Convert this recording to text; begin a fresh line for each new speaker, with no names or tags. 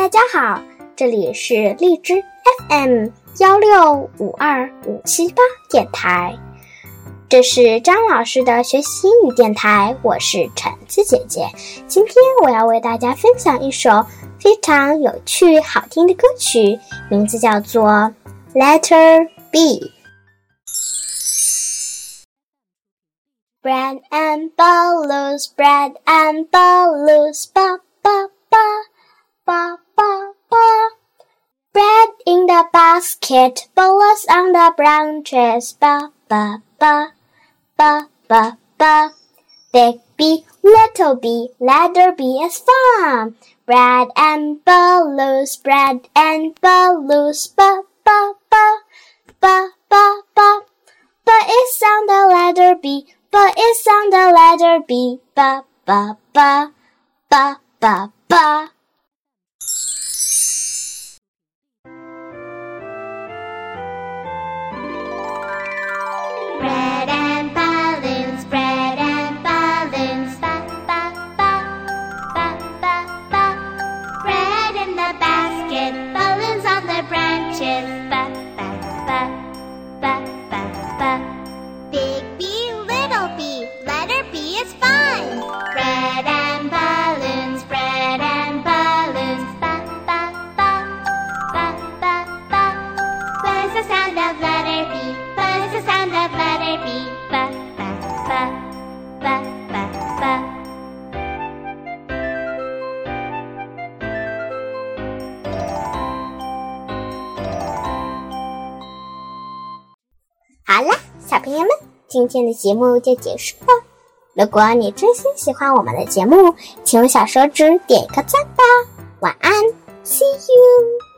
大家好，这里是荔枝 FM 幺六五二五七八电台，这是张老师的学习英语电台，我是橙子姐姐。今天我要为大家分享一首非常有趣、好听的歌曲，名字叫做《Letter B》。Bread and balloons, bread and balloons, ba the basket, balloons on the branches, ba ba ba, ba ba ba. Big B, little b, letter B is fun. Bread and balloons, bread and balloons, ba ba ba, ba ba ba. But it's on the letter B but it's on the letter B. Ba ba ba ba ba ba.
Branches, ba ba ba ba ba ba. Big B, little b, letter B is fun. Bread and balloons, bread and balloons, ba ba ba ba ba ba. What's the sound of letter B? What's the sound of letter B? Ba
好啦小朋友们今天的节目就结束了。如果你真心喜欢我们的节目请用小手指点一个赞吧。晚安 see you